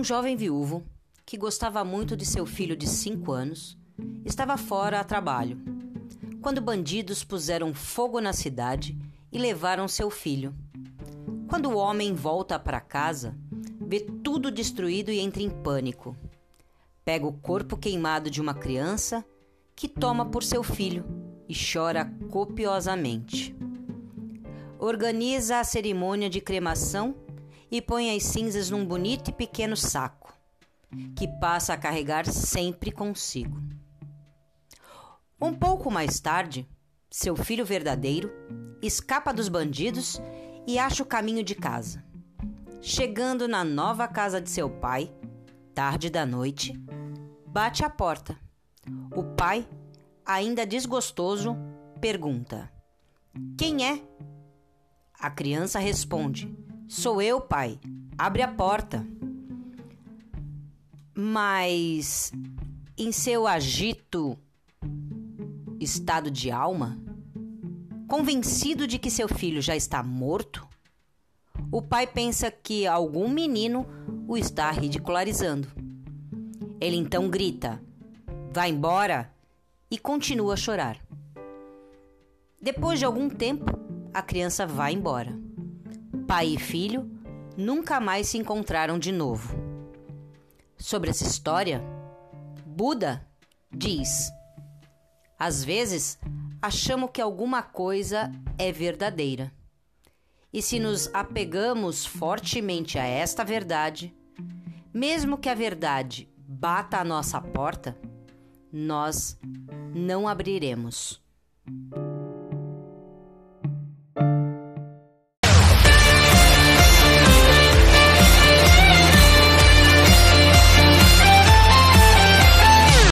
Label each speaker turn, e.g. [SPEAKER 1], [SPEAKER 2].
[SPEAKER 1] Um jovem viúvo, que gostava muito de seu filho de cinco anos, estava fora a trabalho, quando bandidos puseram fogo na cidade e levaram seu filho. Quando o homem volta para casa, vê tudo destruído e entra em pânico. Pega o corpo queimado de uma criança que toma por seu filho e chora copiosamente. Organiza a cerimônia de cremação e põe as cinzas num bonito e pequeno saco, que passa a carregar sempre consigo. Um pouco mais tarde, seu filho verdadeiro escapa dos bandidos e acha o caminho de casa. Chegando na nova casa de seu pai, tarde da noite, bate à porta. O pai, ainda desgostoso, pergunta: Quem é? A criança responde: Sou eu, pai. Abre a porta. Mas, em seu agito, estado de alma, convencido de que seu filho já está morto, o pai pensa que algum menino o está ridicularizando. Ele então grita: Vai embora! e continua a chorar. Depois de algum tempo, a criança vai embora. Pai e filho nunca mais se encontraram de novo. Sobre essa história, Buda diz: Às vezes achamos que alguma coisa é verdadeira. E se nos apegamos fortemente a esta verdade, mesmo que a verdade bata à nossa porta, nós não abriremos.